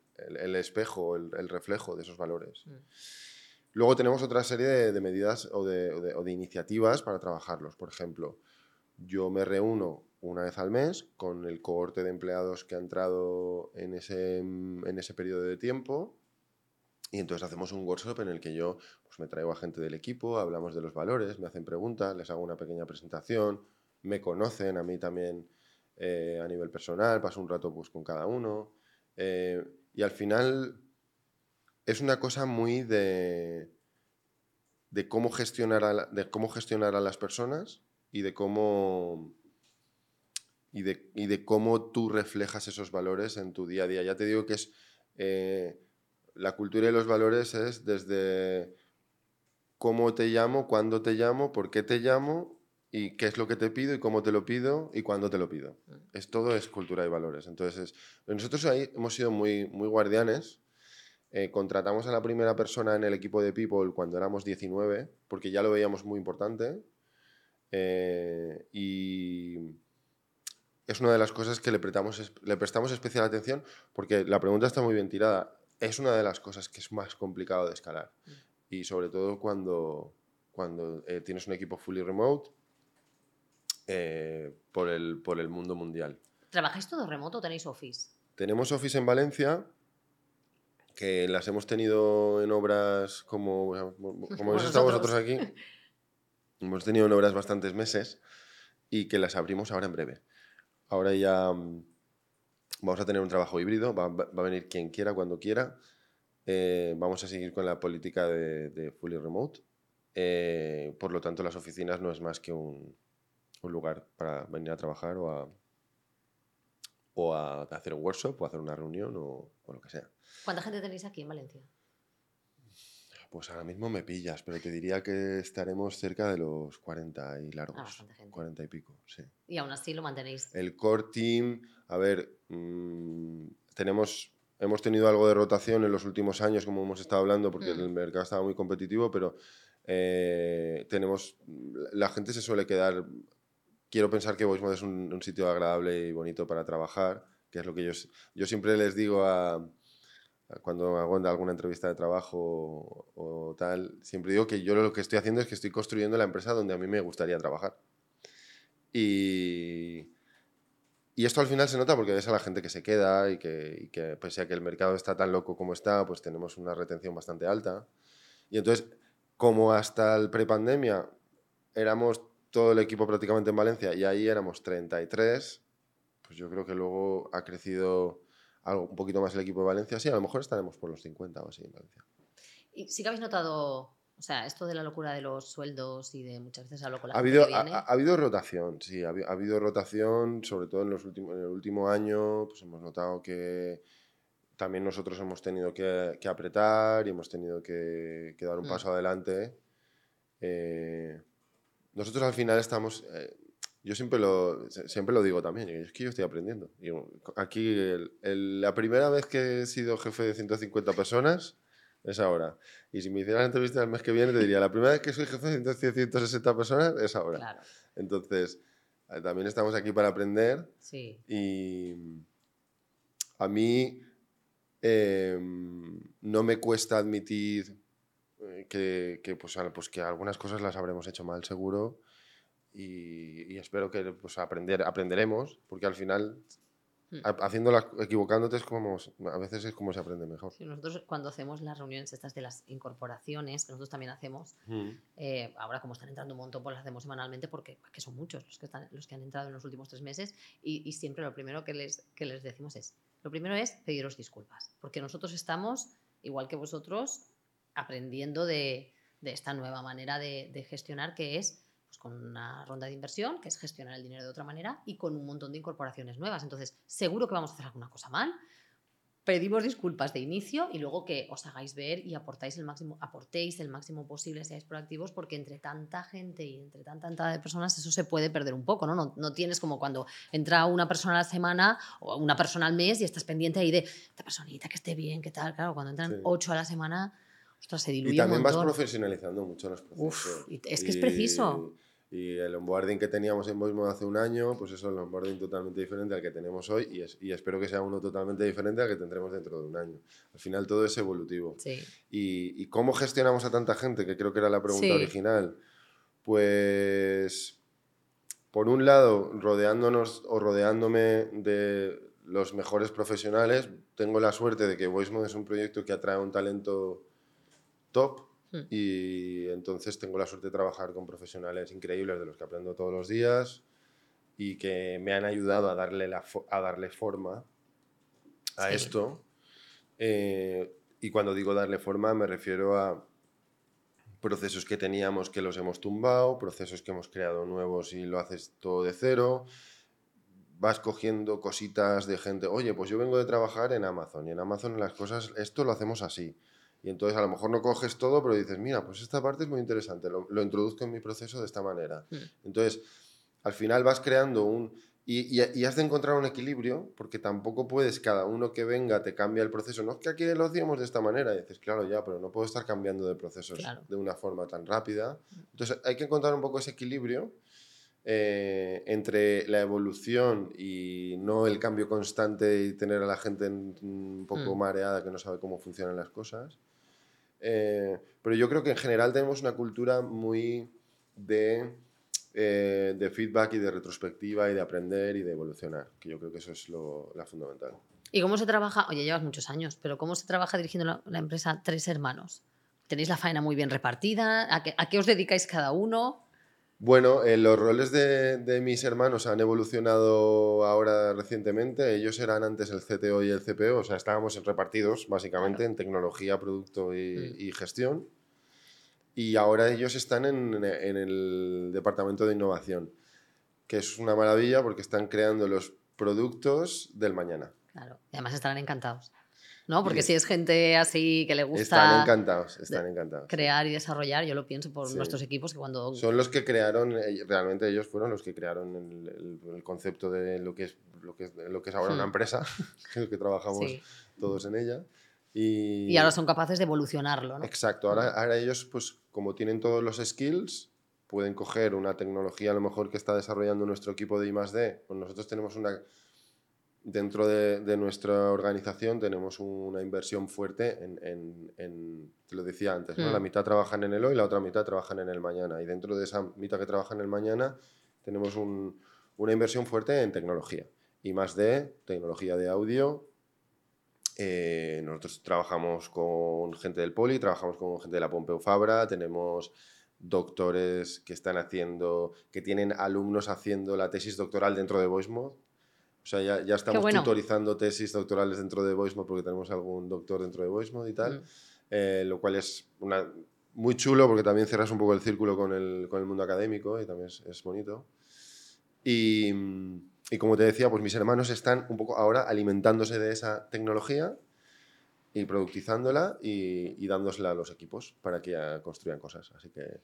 espejo, el, reflejo de esos valores. Mm. Luego tenemos otra serie de, medidas o de, iniciativas para trabajarlos. Por ejemplo, yo me reúno una vez al mes con el cohorte de empleados que ha entrado en ese, en ese periodo de tiempo y entonces hacemos un workshop en el que yo pues, me traigo a gente del equipo, hablamos de los valores, me hacen preguntas, les hago una pequeña presentación, me conocen a mí también eh, a nivel personal, paso un rato pues, con cada uno. Eh, y al final es una cosa muy de, de, cómo, gestionar a de cómo gestionar a las personas y de cómo y de, y de, cómo tú reflejas esos valores en tu día a día. Ya te digo que es eh, la cultura y los valores es desde cómo te llamo, cuándo te llamo, por qué te llamo y qué es lo que te pido y cómo te lo pido y cuándo te lo pido. Mm. Es todo es cultura y valores. Entonces, nosotros ahí hemos sido muy, muy guardianes eh, contratamos a la primera persona en el equipo de People cuando éramos 19, porque ya lo veíamos muy importante. Eh, y es una de las cosas que le, prestamos, le prestamos especial atención, porque la pregunta está muy bien tirada. Es una de las cosas que es más complicado de escalar. Mm. Y sobre todo cuando, cuando eh, tienes un equipo fully remote por, el, por el mundo mundial. ¿Trabajáis todo remoto o tenéis office? Tenemos office en Valencia, que las hemos tenido en obras como, como hemos estado vosotros aquí, hemos tenido en obras bastantes meses y que las abrimos ahora en breve. Ahora ya mm, vamos a tener un trabajo híbrido, va, a venir quien quiera, cuando quiera. eh, vamos a seguir con la política de, de fully remote. Eh, por lo tanto, las oficinas no es más que un, un lugar para venir a trabajar o a, o a hacer un workshop o hacer una reunión o, o lo que sea. ¿Cuánta gente tenéis aquí en Valencia? Pues ahora mismo me pillas, pero te diría que estaremos cerca de los 40 y largos. gente. 40 y pico, sí. Y aún así lo mantenéis. El core team, a ver, mm, tenemos, hemos tenido algo de rotación en los últimos años, como hemos estado hablando, porque Mm. el mercado estaba muy competitivo, pero eh, tenemos, la gente se suele quedar, quiero pensar que Voicemod es un, un sitio agradable y bonito para trabajar, que es lo que yo, yo siempre les digo a, a cuando hago alguna entrevista de trabajo o, o tal, siempre digo que yo lo que estoy haciendo es que estoy construyendo la empresa donde a mí me gustaría trabajar. Y, y esto al final se nota porque ves a la gente que se queda y que, y que pese a que el mercado está tan loco como está, pues tenemos una retención bastante alta. Y entonces, como hasta el prepandemia éramos todo el equipo prácticamente en Valencia y ahí éramos 33, pues yo creo que luego ha crecido algo, un poquito más el equipo de Valencia. Sí, a lo mejor estaremos por los 50 o así en Valencia. Y sí que habéis notado, o sea, esto de la locura de los sueldos y de muchas veces hablo con la Ha gente habido, que viene. ha- ha habido rotación, sí, ha, ha habido rotación, sobre todo en, los últimos, en el último año, pues hemos notado que también nosotros hemos tenido que, que apretar y hemos tenido que, que dar un Mm. paso adelante. Eh, nosotros al final estamos, eh, yo siempre lo, siempre lo digo también, es que yo estoy aprendiendo. Y aquí, el- el- la primera vez que he sido jefe de 150 personas es ahora. Y si me hicieran la entrevista el mes que viene, te diría, la primera vez que soy jefe de 160 personas es ahora. Claro, Entonces, eh, también estamos aquí para aprender sí. y a mí eh, no me cuesta admitir que, que, pues, pues que algunas cosas las habremos hecho mal seguro y, y espero que pues, aprender, aprenderemos porque al final Hmm. ha- haciéndolas, equivocándote es como, a veces es como se aprende mejor. Sí, nosotros cuando hacemos las reuniones estas de las incorporaciones, que nosotros también hacemos, Mm. eh, ahora como están entrando un montón, pues las hacemos semanalmente porque que son muchos los que, están, los que han entrado en los últimos tres meses y, y siempre lo primero que les, que les decimos es, lo primero es pediros disculpas, porque nosotros estamos, igual que vosotros, aprendiendo de, de esta nueva manera de, de gestionar que es pues, con una ronda de inversión, que es gestionar el dinero de otra manera y con un montón de incorporaciones nuevas. Entonces, seguro que vamos a hacer alguna cosa mal, pedimos disculpas de inicio y luego que os hagáis ver y aportáis el máximo, aportéis el máximo posible, seáis proactivos, porque entre tanta gente y entre tanta entrada de personas eso se puede perder un poco, ¿no? ¿no? No tienes como cuando entra una persona a la semana o una persona al mes y estás pendiente ahí de esta personita que esté bien, qué tal. Claro, cuando entran Sí. ocho a la semana, ostras, se diluye Y también un vas profesionalizando mucho los procesos. Uf, es que es preciso. Y el onboarding que teníamos en Voicemod hace un año, pues eso es el onboarding totalmente diferente al que tenemos hoy y, es- y espero que sea uno totalmente diferente al que tendremos dentro de un año. Al final todo es evolutivo. Sí. ¿Y, y cómo gestionamos a tanta gente? Que creo que era la pregunta Sí. original. Pues, por un lado, rodeándonos o rodeándome de los mejores profesionales, tengo la suerte de que Voicemod es un proyecto que atrae un talento top Hmm. y entonces tengo la suerte de trabajar con profesionales increíbles de los que aprendo todos los días y que me han ayudado a darle, la fo- a darle forma a Sí. esto. Eh, y cuando digo darle forma me refiero a procesos que teníamos que los hemos tumbado, procesos que hemos creado nuevos y lo haces todo de cero. Vas cogiendo cositas de gente, oye, pues yo vengo de trabajar en Amazon y en Amazon las cosas, esto lo hacemos así. Y entonces a lo mejor no coges todo, pero dices, mira, pues esta parte es muy interesante, lo, lo introduzco en mi proceso de esta manera. Mm. Entonces, al final vas creando un... Y, y- y has de encontrar un equilibrio, porque tampoco puedes, cada uno que venga te cambia el proceso. No es que aquí lo hacíamos de esta manera. Y dices, claro, ya, pero no puedo estar cambiando de procesos Claro. de una forma tan rápida. Entonces, hay que encontrar un poco ese equilibrio eh, entre la evolución y no el cambio constante y tener a la gente en- un poco Mm. mareada que no sabe cómo funcionan las cosas. Eh, pero yo creo que en general tenemos una cultura muy de, eh, de feedback y de retrospectiva y de aprender y de evolucionar, que yo creo que eso es lo la fundamental. ¿Y cómo se trabaja? Oye, llevas muchos años, pero ¿cómo se trabaja dirigiendo la, la empresa Tres Hermanos? ¿Tenéis la faena muy bien repartida? ¿A qué, a qué os dedicáis cada uno? Bueno, eh, los roles de, de mis hermanos han evolucionado ahora recientemente. Ellos eran antes el CTO y el CPO, o sea, estábamos repartidos básicamente en tecnología, producto y, Mm. y gestión. Y ahora ellos están en, en el departamento de innovación, que es una maravilla porque están creando los productos del mañana. Claro. Y además estarán encantados. ¿No? Porque Y- si es gente así que le Están gusta encantados, están encantados. crear y desarrollar, yo lo pienso por Sí. nuestros equipos que cuando... Son los que crearon, eh, realmente ellos fueron los que crearon el, el- el concepto de lo que es, lo que es, lo que es ahora una Hmm. empresa, que que trabajamos Sí. todos en ella. Y, Y ahora son capaces de evolucionarlo, ¿no? Exacto, ahora, ahora ellos, pues como tienen todos los skills, pueden coger una tecnología a lo mejor que está desarrollando nuestro equipo de I+.D. Pues nosotros tenemos una... Dentro de, de nuestra organización tenemos una inversión fuerte en, en- en- te lo decía antes, ¿no? Mm. la mitad trabajan en el hoy, la otra mitad trabajan en el mañana. Y dentro de esa mitad que trabaja en el mañana tenemos un- una inversión fuerte en tecnología. Y más de tecnología de audio, eh, nosotros trabajamos con gente del Poli, trabajamos con gente de la Pompeu Fabra, tenemos doctores que están haciendo, que tienen alumnos haciendo la tesis doctoral dentro de VoiceMod. O sea, ya, ya estamos bueno. tutorizando tesis doctorales dentro de VoiceMod porque tenemos algún doctor dentro de VoiceMod y tal, Mm. eh, lo cual es una, muy chulo porque también cierras un poco el círculo con el, con el mundo académico y también es, es bonito. Y, y como te decía, pues mis hermanos están un poco ahora alimentándose de esa tecnología y productizándola y, y dándosela a los equipos para que ya construyan cosas. Así que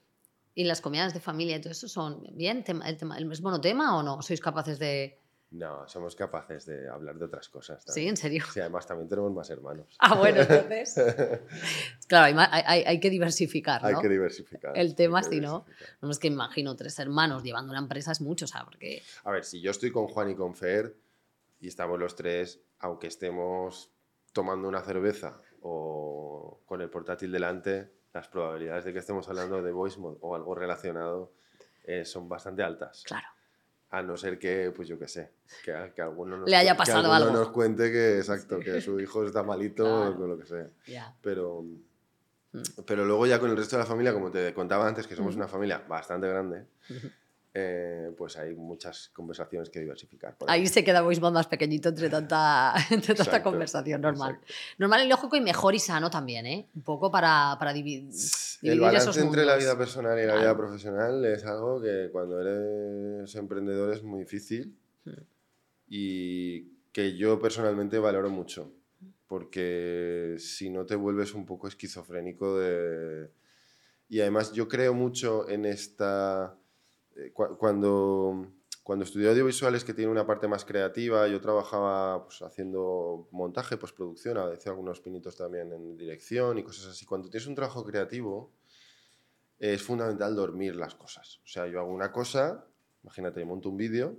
¿Y las comidas de familia y todo eso son bien? ¿Tema- ¿El, tema, ¿El es monotema o no? ¿Sois capaces de...? No, somos capaces de hablar de otras cosas. Sí, en serio. Sí, además también tenemos más hermanos. Ah, bueno, entonces... claro, hay, hay- hay- que diversificar, ¿no? Hay que diversificar. El tema, sí, ¿no? No es que imagino tres hermanos llevando una empresa es mucho, o sea, porque... A ver, si yo estoy con Juan y con Fer y estamos los tres, aunque estemos tomando una cerveza o con el portátil delante, las probabilidades de que estemos hablando de voice mod o algo relacionado eh, son bastante altas. Claro. A no ser que, pues yo qué sé, que, que alguno nos, Le haya que alguno algo. nos cuente que, exacto, que su hijo está malito Claro. o lo que sea. Pero, Mm. pero luego ya con el resto de la familia, como te contaba antes, que somos una familia bastante grande. Eh, pues hay muchas conversaciones que diversificar. por Ahí se queda VoiceBot más pequeñito entre tanta, entre tanta Exacto, conversación normal. exacto. Normal y lógico y mejor y sano también, ¿eh? Un poco para, para divi- El dividir balance esos entre la vida personal y la Claro. vida profesional es algo que cuando eres emprendedor es muy difícil y que yo personalmente valoro mucho, porque si no te vuelves un poco esquizofrénico de... Y además yo creo mucho en esta... eh, cu- Cuando, cuando estudié audiovisuales que tiene una parte más creativa, yo trabajaba pues, haciendo montaje, postproducción, a veces algunos pinitos también en dirección y cosas así. Cuando tienes un trabajo creativo, es fundamental dormir las cosas. O sea, yo hago una cosa, imagínate, yo monto un vídeo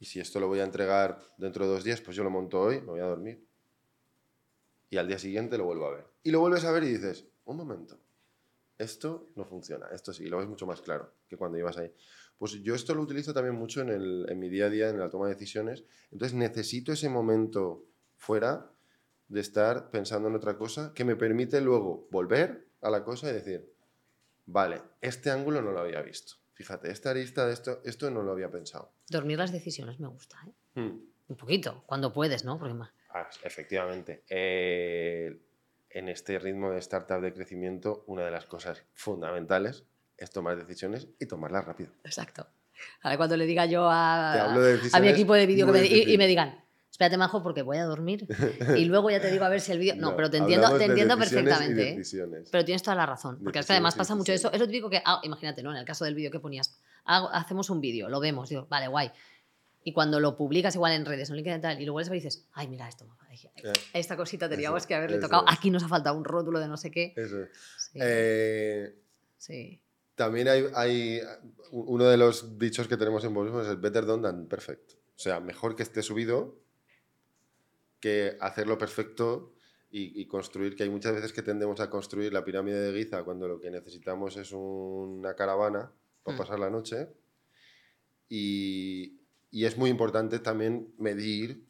y si esto lo voy a entregar dentro de dos días, pues yo lo monto hoy, me voy a dormir. Y al día siguiente lo vuelvo a ver. Y lo vuelves a ver y dices, un momento, esto no funciona, esto sí, lo ves mucho más claro que cuando ibas ahí. Pues yo esto lo utilizo también mucho en, el- en mi día a día, en la toma de decisiones. Entonces necesito ese momento fuera de estar pensando en otra cosa que me permite luego volver a la cosa y decir, vale, este ángulo no lo había visto. Fíjate, esta arista de esto, esto no lo había pensado. Dormir las decisiones me gusta, ¿eh? Hmm. Un poquito, cuando puedes, ¿no? Porque más. Ah, efectivamente. Eh, en este ritmo de startup de crecimiento, una de las cosas fundamentales es tomar decisiones y tomarlas rápido. Exacto. Ahora cuando le diga yo a, a mi equipo de vídeo y, y me digan, espérate, Majo, porque voy a dormir y luego ya te digo a ver si el vídeo... No, pero te entiendo, te entiendo perfectamente. ¿eh? Pero tienes toda la razón. Porque es que además pasa mucho eso. Es lo típico que, ah, imagínate, ¿no? En el caso del vídeo que ponías, hacemos un vídeo, lo vemos, digo, vale, guay. Y cuando lo publicas igual en redes, en LinkedIn tal, y luego les y dices, ay, mira esto, ay, esta cosita teníamos eso, que haberle eso tocado. Aquí nos ha faltado un rótulo de no sé qué. Eso es. Sí, Eh, sí. También hay, hay uno de los dichos que tenemos en Bolsonaro es el better done than perfect. O sea, mejor que esté subido que hacerlo perfecto y, y construir, que hay muchas veces que tendemos a construir la pirámide de Giza cuando lo que necesitamos es una caravana para Mm. pasar la noche. Y, y es muy importante también medir,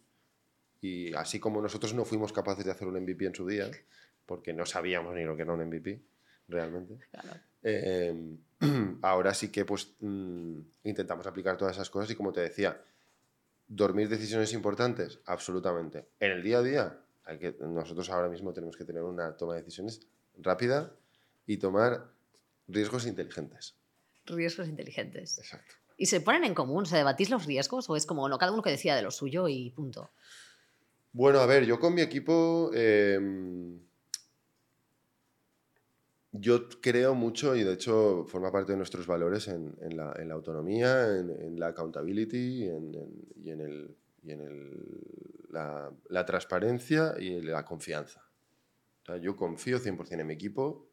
y así como nosotros no fuimos capaces de hacer un MVP en su día, porque no sabíamos ni lo que era un MVP realmente, Claro. Em, ahora sí que pues mm, intentamos aplicar todas esas cosas y como te decía, dormir decisiones importantes, absolutamente. En el día a día, hay que, nosotros ahora mismo tenemos que tener una toma de decisiones rápida y tomar riesgos inteligentes. Riesgos inteligentes. Exacto. ¿Y se ponen en común? ¿Se debatís los riesgos o es como no, cada uno que decía de lo suyo y punto? Bueno, a ver, yo con mi equipo em, yo creo mucho y de hecho forma parte de nuestros valores en, la, autonomía, en, la accountability y en, el, la, transparencia y la confianza. yo confío 100% en mi equipo,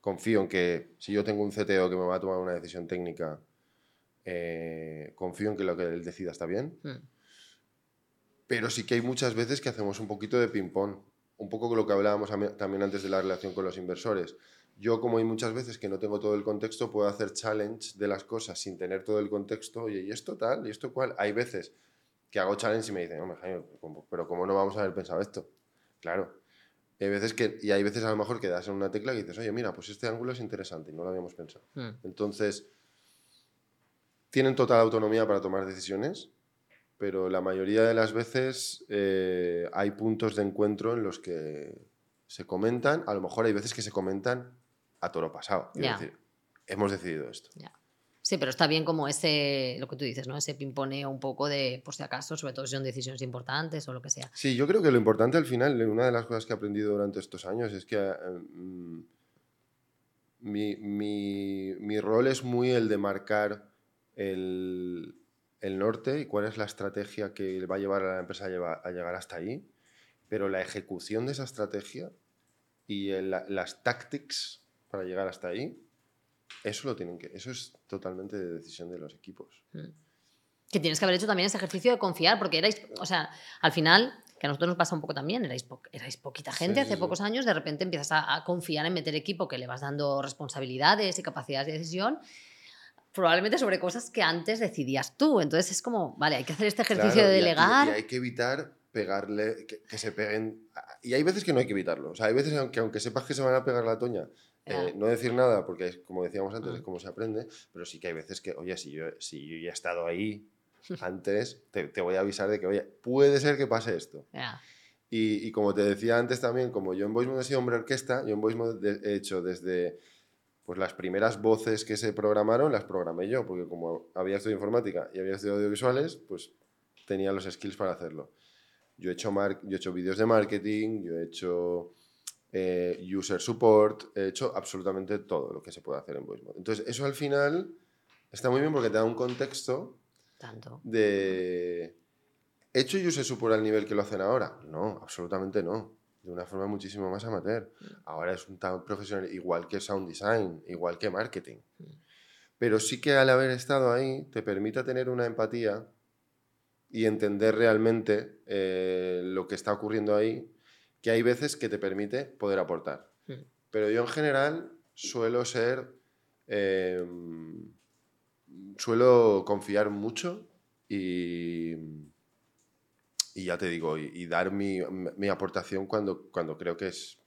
confío en que si yo tengo un CTO que me va a tomar una decisión técnica, eh, confío en que lo que él decida está bien. Hmm. Pero sí que hay muchas veces que hacemos un poquito de ping-pong un poco con lo que hablábamos también antes de la relación con los inversores. Yo, como hay muchas veces que no tengo todo el contexto, puedo hacer challenge de las cosas sin tener todo el contexto. Oye, ¿y esto tal? ¿Y esto cual? Hay veces que hago challenge y me dicen, hombre, Jaime, pero ¿cómo no vamos a haber pensado esto? Claro. Hay veces que, y hay veces a lo mejor que das en una tecla y dices, oye, mira, pues este ángulo es interesante y no lo habíamos pensado. Hmm. Entonces, tienen total autonomía para tomar decisiones pero la mayoría de las veces eh, hay puntos de encuentro en los que se comentan, a lo mejor hay veces que se comentan a toro pasado. Es decir, hemos decidido esto. Sí, pero está bien como ese, lo que tú dices, ¿no? Ese pimponeo un poco de, por si acaso, sobre todo si son decisiones importantes o lo que sea. Sí, yo creo que lo importante al final, una de las cosas que he aprendido durante estos años es que mm, mi, mi, mi rol es muy el de marcar el, el norte y cuál es la estrategia que va a llevar a la empresa a, llegar hasta ahí, pero la ejecución de esa estrategia y las tactics para llegar hasta ahí, eso lo tienen que, eso es totalmente de decisión de los equipos. Mm. Que tienes que haber hecho también ese ejercicio de confiar, porque erais, o sea, al final, que a nosotros nos pasa un poco también, erais, erais poquita gente hace pocos años, de repente empiezas a, a, confiar en meter equipo que le vas dando responsabilidades y capacidades de decisión probablemente sobre cosas que antes decidías tú. Entonces es como, vale, hay que hacer este ejercicio de delegar. Y, hay que evitar pegarle, que, se peguen. Y hay veces que no hay que evitarlo. O sea, hay veces que aunque sepas que se van a pegar la toña, eh, no decir nada, porque es, como decíamos antes, es mm. como se aprende, pero sí que hay veces que, oye, si yo, si yo ya he estado ahí antes, te, te, voy a avisar de que, oye, puede ser que pase esto. Y, y, como te decía antes también, como yo en Voice Mode he sido hombre orquesta, yo en Voice Mode he hecho desde pues las primeras voces que se programaron las programé yo, porque como había estudiado informática y había estudiado audiovisuales, pues tenía los skills para hacerlo. Yo he hecho, yo he hecho vídeos de marketing, yo he hecho eh, user support, he hecho absolutamente todo lo que se puede hacer en VoiceMod. Entonces, eso al final está muy bien porque te da un contexto Tanto. de... ¿He hecho user support al nivel que lo hacen ahora? No, absolutamente no de una forma muchísimo más amateur. Mm. Ahora es un tan profesional, igual que sound design, igual que marketing. Mm. Pero sí que al haber estado ahí te permite tener una empatía y entender realmente eh, lo que está ocurriendo ahí, que hay veces que te permite poder aportar. Mm. Pero yo en general suelo ser, em, suelo confiar mucho y y ya te digo, y, dar mi, mi, aportación cuando, cuando creo que es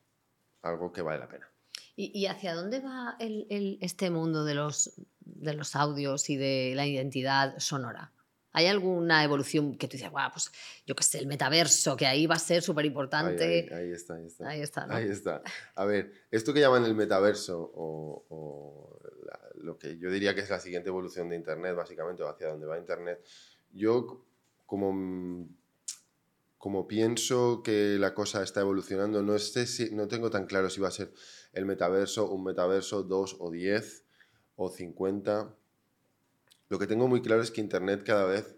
algo que vale la pena. ¿Y, hacia dónde va el, el, este mundo de los, de los audios y de la identidad sonora? ¿Hay alguna evolución que tú dices, wow, pues yo qué sé, el metaverso, que ahí va a ser súper importante? Ahí, está, ahí está. Ahí está, ahí está. A ver, esto que llaman el metaverso, o, o lo que yo diría que es la siguiente evolución de Internet, básicamente, o hacia dónde va Internet, yo como como pienso que la cosa está evolucionando, no, sé si, no tengo tan claro si va a ser el metaverso, un metaverso, dos o diez o cincuenta. Lo que tengo muy claro es que Internet cada vez,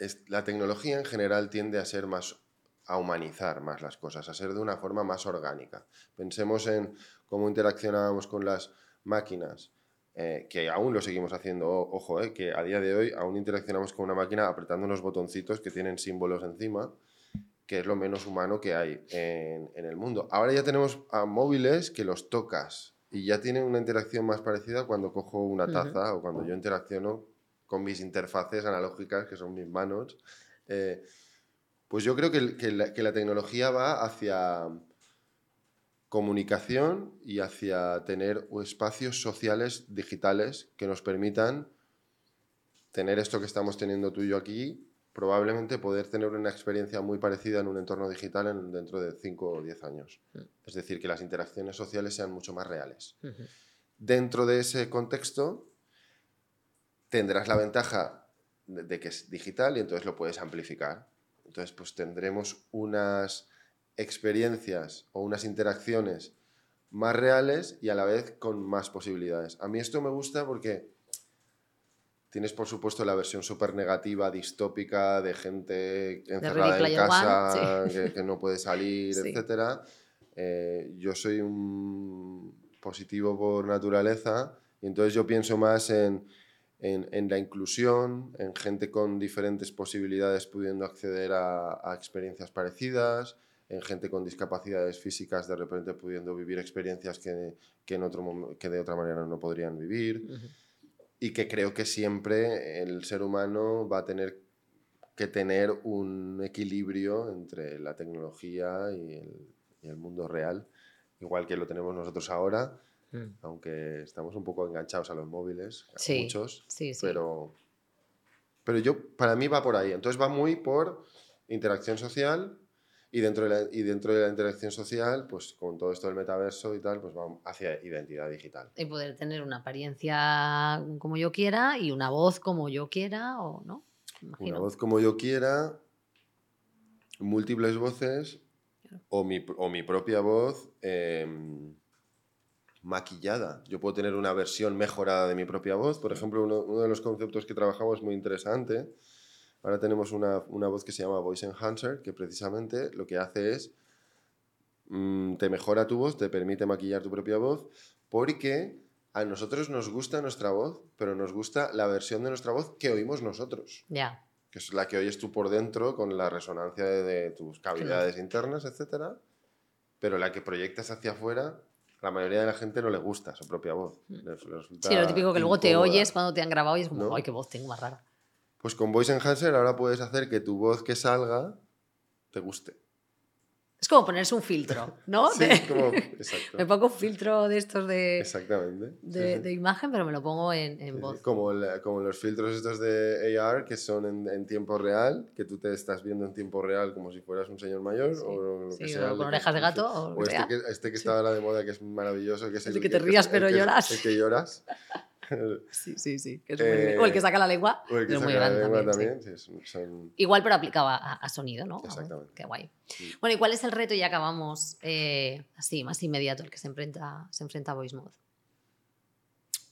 es, la tecnología en general tiende a ser más, a humanizar más las cosas, a ser de una forma más orgánica. Pensemos en cómo interaccionábamos con las máquinas, eh, que aún lo seguimos haciendo, ojo, eh, que a día de hoy aún interaccionamos con una máquina apretando unos botoncitos que tienen símbolos encima que es lo menos humano que hay en, el mundo. Ahora ya tenemos a móviles que los tocas y ya tienen una interacción más parecida cuando cojo una taza o cuando yo interacciono con mis interfaces analógicas, que son mis manos. Eh, pues yo creo que, la, tecnología va hacia comunicación y hacia tener espacios sociales digitales que nos permitan tener esto que estamos teniendo tú y yo aquí, probablemente poder tener una experiencia muy parecida en un entorno digital en, dentro de 5 o 10 años. Mm. Es decir, que las interacciones sociales sean mucho más reales. Dentro de ese contexto, tendrás la ventaja de, de que es digital y entonces lo puedes amplificar. Entonces, pues tendremos unas experiencias o unas interacciones más reales y a la vez con más posibilidades. A mí esto me gusta porque tienes, por supuesto, la versión súper negativa, distópica, de gente encerrada en casa, One, sí. que, que no puede salir, Sí. etcétera. Eh, yo soy un positivo por naturaleza y entonces yo pienso más en, en- en la inclusión, en gente con diferentes posibilidades pudiendo acceder a, a experiencias parecidas, en gente con discapacidades físicas de repente pudiendo vivir experiencias que, que en otro que de otra manera no podrían vivir Ujú. Y que creo que siempre el ser humano va a tener que tener un equilibrio entre la tecnología y el, y el mundo real, igual que lo tenemos nosotros ahora, Mm. aunque estamos un poco enganchados a los móviles, Sí, muchos, Sí, sí. pero, pero yo, para mí va por ahí. Entonces va muy por interacción social y dentro, de la, y dentro de la interacción social, pues con todo esto del metaverso y tal, pues va hacia identidad digital. Y poder tener una apariencia como yo quiera y una voz como yo quiera, o no. Me Una Imagino. voz como yo quiera, múltiples voces o mi, o mi propia voz em, maquillada. Yo puedo tener una versión mejorada de mi propia voz. Por ejemplo, uno, uno de los conceptos que trabajamos muy interesante. Ahora tenemos una, una voz que se llama Voice Enhancer, que precisamente lo que hace es mm, te mejora tu voz, te permite maquillar tu propia voz, porque a nosotros nos gusta nuestra voz, pero nos gusta la versión de nuestra voz que oímos nosotros Ya. que es la que oyes tú por dentro con la resonancia de, de tus cavidades internas, etcétera, pero la que proyectas hacia afuera, la mayoría de la gente no le gusta su propia resulta Mm. Sí, lo típico que luego te oyes cuando te han grabado y es como, ¿No? ay, qué voz tengo más rara. Pues con Voice Enhancer ahora puedes hacer que tu voz que salga te guste. Es como ponerse un filtro, ¿no? Sí, De- como- exacto. Me pongo un filtro de estos de, Exactamente. De, sí. de imagen, pero me lo pongo en, en voz. Como, el- como los filtros estos de AR que son en, en tiempo real, que tú te estás viendo en tiempo real como si fueras un señor mayor Sí, o lo que sea. con orejas de gato, o O este que, este que está ahora de moda, que es maravilloso, que es El el, que te rías, el pero lloras. El que lloras. Sí, sí, sí. que es Eh, o el que saca la lengua. o el que es muy saca la grande lengua también, sí. también. sí, son- son- Igual, pero aplicado a, a sonido, ¿no? Exactamente. Qué guay. Sí. Bueno, ¿y cuál es el reto? Y ya acabamos eh, así, más inmediato, el que se enfrenta, se enfrenta a Voice Mode.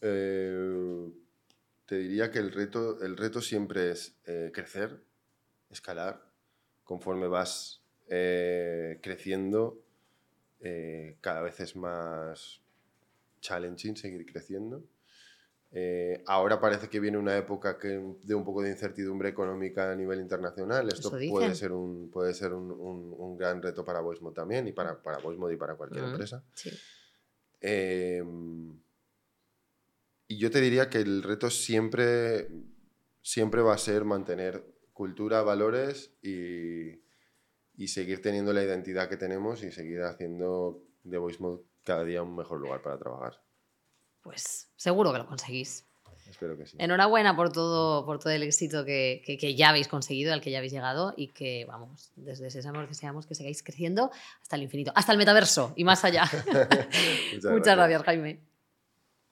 Eh, te diría que el reto, el reto siempre es eh, crecer, escalar, conforme vas eh, creciendo, eh, cada vez es más challenging seguir creciendo. Eh, ahora parece que viene una época que, de un poco de incertidumbre económica a nivel internacional. Esto puede ser, un, puede ser un, un- un gran reto para Voicemod también y para, para Voicemod y para cualquier Mm. empresa. Sí. Eh, y yo te diría que el reto siempre, siempre va a ser mantener cultura, valores y, y seguir teniendo la identidad que tenemos y seguir haciendo de Voice Mode cada día un mejor lugar para trabajar. Pues seguro que lo conseguís. Espero que sí. Enhorabuena por todo, por todo el éxito que, que- que ya habéis conseguido, al que ya habéis llegado y que, vamos, desde Sésamo os deseamos que sigáis creciendo hasta el infinito, hasta el metaverso y más allá. Muchas Muchas gracias, Jaime.